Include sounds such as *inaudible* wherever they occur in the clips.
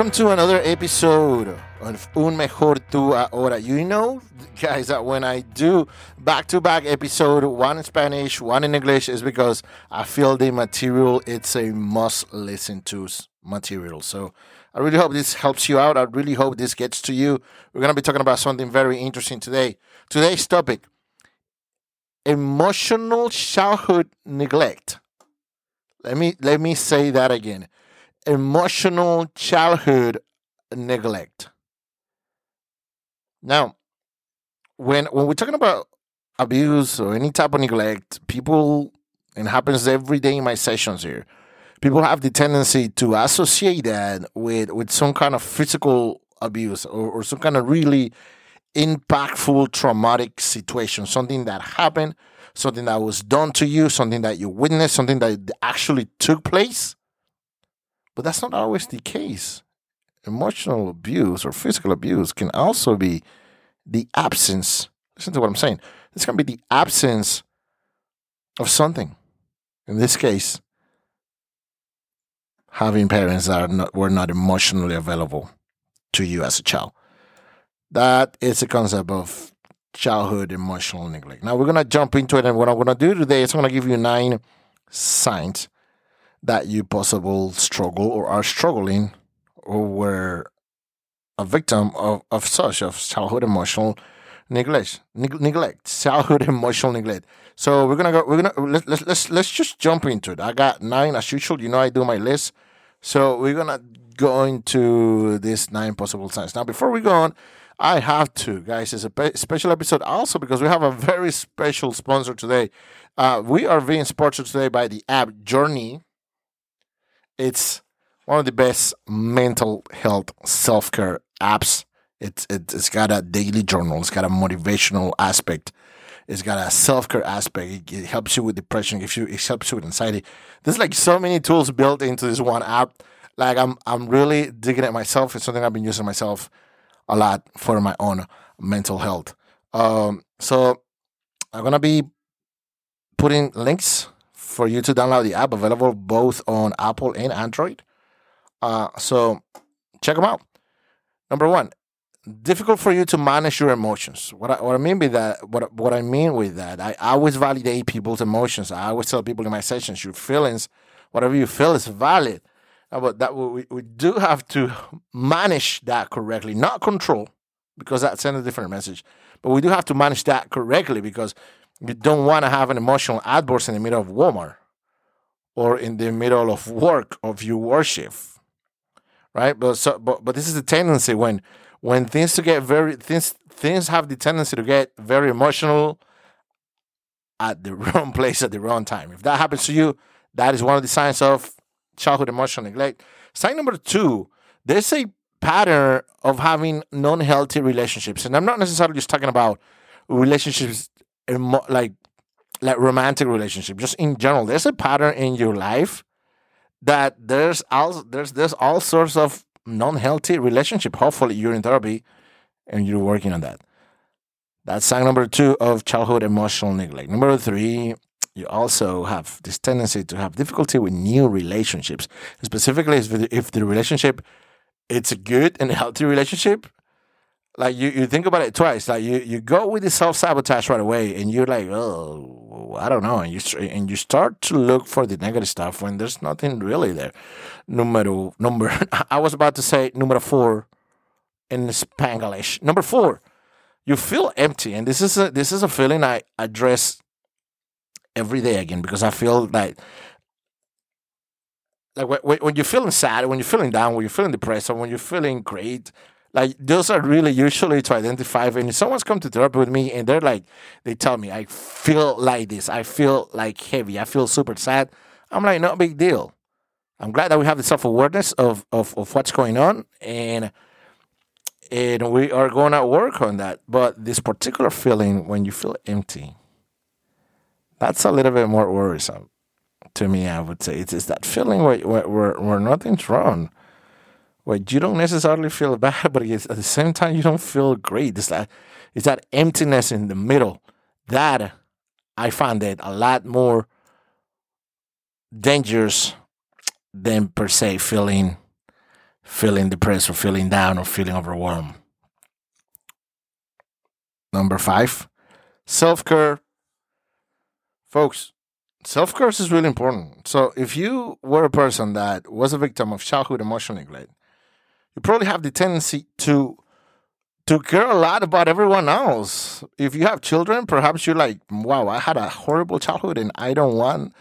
welcome to another episode of Un Mejor Tu Ahora. You know, guys, that when I do back to back episode, one in Spanish, one in English, is because I feel the material, it's a must listen to material. So I really hope this helps you out. I really hope this gets to you. We're going to be talking about something very interesting today. Today's topic emotional childhood neglect. Let me let me say that again emotional childhood neglect. Now, when when we're talking about abuse or any type of neglect, people and happens every day in my sessions here. People have the tendency to associate that with with some kind of physical abuse or, or some kind of really impactful traumatic situation, something that happened, something that was done to you, something that you witnessed, something that actually took place. But that's not always the case. Emotional abuse or physical abuse can also be the absence. Listen to what I'm saying. This can be the absence of something. In this case, having parents that are not, were not emotionally available to you as a child. That is a concept of childhood emotional neglect. Now we're gonna jump into it, and what I'm gonna do today is I'm gonna give you nine signs that you possible struggle or are struggling or were a victim of, of such of childhood emotional neglect neg- neglect *laughs* childhood emotional neglect. So we're gonna go we're gonna let, let, let's let's just jump into it. I got nine as usual. You know i do my list. So we're gonna go into these nine possible signs. Now before we go on i have to guys it's a pe- special episode also because we have a very special sponsor today. Uh, we are being sponsored today by the app journey it's one of the best mental health self care apps. It's it's got a daily journal. It's got a motivational aspect. It's got a self care aspect. It, it, helps you with depression. It, you, it helps you with anxiety. There's like so many tools built into this one app. Like I'm I'm really digging it myself. It's something I've been using myself a lot for my own mental health. Um, so I'm gonna be putting links for you to download the app, available both on Apple and Android. Uh, so check them out. Number one, difficult for you to manage your emotions. What I, what I mean by that, what what I mean with that, I always validate people's emotions. I always tell people in my sessions, your feelings, whatever you feel is valid. Uh, but that we, we do have to manage that correctly, not control, because that sends a different message. But we do have to manage that correctly because you don't want to have an emotional outburst in the middle of Walmart or in the middle of work of your worship, right? But so, but but this is the tendency when when things to get very things things have the tendency to get very emotional at the *laughs* wrong place at the wrong time. If that happens to you, that is one of the signs of childhood emotional neglect. Sign number two: there's a pattern of having non-healthy relationships, and I'm not necessarily just talking about relationships like like romantic relationship just in general. There's a pattern in your life that there's all there's there's all sorts of non-healthy relationship. Hopefully you're in therapy and you're working on that. That's sign number two of childhood emotional neglect. Number three you also have this tendency to have difficulty with new relationships. Specifically if the relationship it's a good and healthy relationship like you, you think about it twice. Like you, you go with the self sabotage right away, and you're like, oh, I don't know, and you and you start to look for the negative stuff when there's nothing really there. Numero number, *laughs* I was about to say number four in Spanglish. Number four, you feel empty, and this is a this is a feeling I address every day again because I feel like like when, when you're feeling sad, when you're feeling down, when you're feeling depressed, or when you're feeling great, like those are really usually to identify when someone's come to therapy with me and they're like they tell me i feel like this. I feel like heavy. I feel super sad. I'm like no big deal. I'm glad that we have the self-awareness of, of, of what's going on and and we are going to work on that. But this particular feeling when you feel empty that's a little bit more worrisome to me i would say. It's, it's that feeling where, where, where nothing's wrong where you don't necessarily feel bad, but at the same time you don't feel great. It's that it's that emptiness in the middle that I find it a lot more dangerous than per se feeling feeling depressed or feeling down or feeling overwhelmed. Number five, self care. Folks, self care is really important. So, if you were a person that was a victim of childhood emotional neglect, you probably have the tendency to to care a lot about everyone else. If you have children, perhaps you're like, wow, I had a horrible childhood and I don't want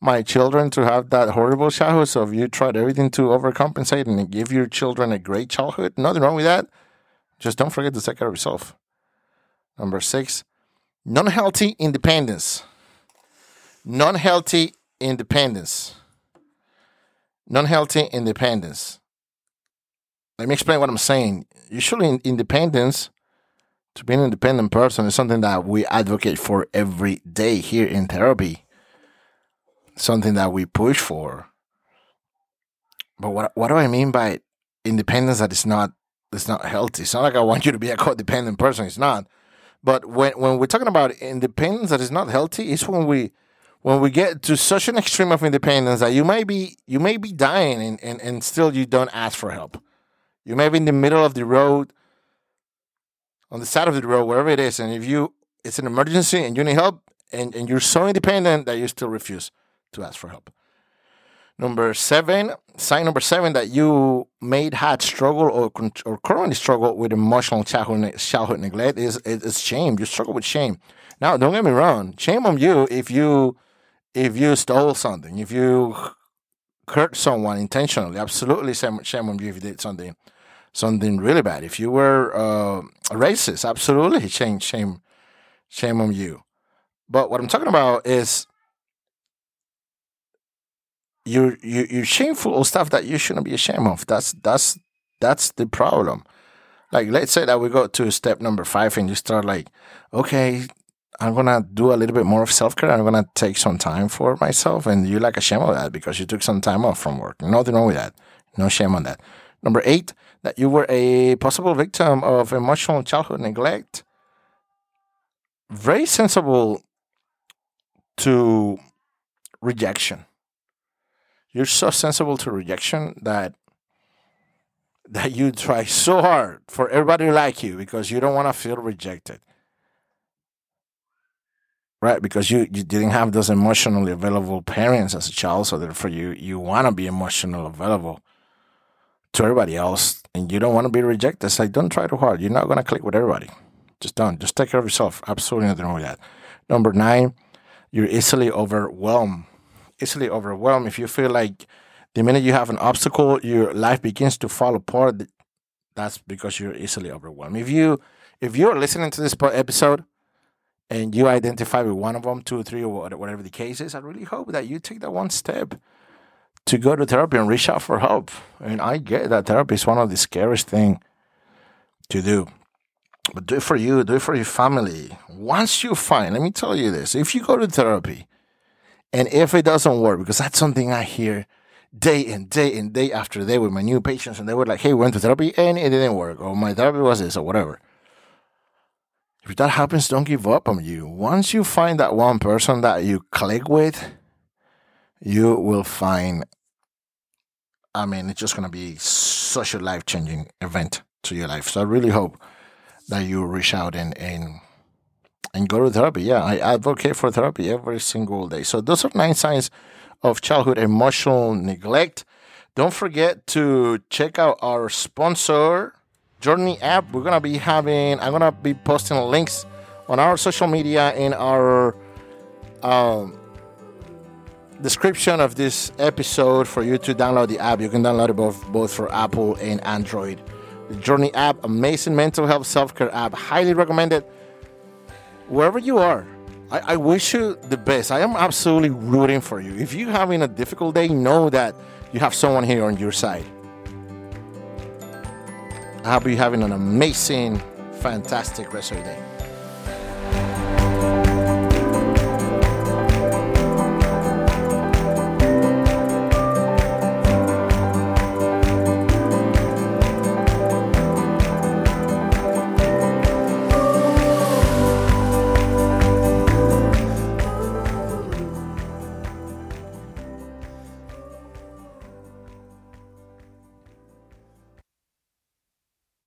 my children to have that horrible childhood. So if you tried everything to overcompensate and give your children a great childhood, nothing wrong with that. Just don't forget to take care of yourself. Number six, non healthy independence. Non healthy independence. Non healthy independence. Let me explain what I'm saying. Usually, independence, to be an independent person, is something that we advocate for every day here in therapy something that we push for. But what what do I mean by independence that is not it's not healthy? It's not like I want you to be a codependent person. It's not. But when when we're talking about independence that is not healthy, it's when we when we get to such an extreme of independence that you may be you may be dying and, and, and still you don't ask for help. You may be in the middle of the road, on the side of the road, wherever it is, and if you it's an emergency and you need help and, and you're so independent that you still refuse to ask for help. Number seven, sign number seven that you may had struggle or, or currently struggle with emotional childhood, childhood neglect is, is shame. You struggle with shame. Now, don't get me wrong. Shame on you if you if you stole something, if you hurt someone intentionally. Absolutely, shame on you if you did something something really bad. If you were uh, racist, absolutely shame shame shame on you. But what I'm talking about is you're you, you're shameful of stuff that you shouldn't be ashamed of. That's that's that's the problem. Like let's say that we go to step number five and you start like, okay, I'm gonna do a little bit more of self care. I'm gonna take some time for myself, and you like ashamed of that because you took some time off from work. Nothing wrong with that. No shame on that. Number eight, that you were a possible victim of emotional childhood neglect. Very sensible to rejection. You're so sensible to rejection that that you try so hard for everybody to like you because you don't want to feel rejected. Right because you, you didn't have those emotionally available parents as a child so therefore you you want to be emotionally available to everybody else and you don't want to be rejected. It's like don't try too hard. You're not going to click with everybody. Just don't. Just take care of yourself. Absolutely nothing wrong with that. Number nine you're easily overwhelmed. Easily overwhelmed, if you feel like the minute you have an obstacle, your life begins to fall apart, that's because you're easily overwhelmed. If you if you're listening to this episode and you identify with one of them, two three, or whatever the case is, I really hope that you take that one step to go to therapy and reach out for help. And I get that therapy is one of the scariest thing to do. But do it for you, do it for your family. Once you find, let me tell you this, if you go to therapy and if it doesn't work, because that's something I hear day in, day and day after day with my new patients, and they were like, hey, we went to therapy and it didn't work, or my therapy was this, or whatever. If that happens, don't give up on you. Once you find that one person that you click with, you will find, I mean, it's just going to be such a life changing event to your life. So I really hope that you reach out and, and and go to therapy. Yeah, I advocate for therapy every single day. So those are nine signs of childhood emotional neglect. Don't forget to check out our sponsor, Journey app. We're gonna be having. I'm gonna be posting links on our social media in our um, description of this episode for you to download the app. You can download it both both for Apple and Android. The Journey app, amazing mental health self care app, highly recommended wherever you are, I, I, wish you the best. I am absolutely rooting for you. If you're having a difficult day, know that you have someone here on your side. I hope you're having an amazing, fantastic rest of your day.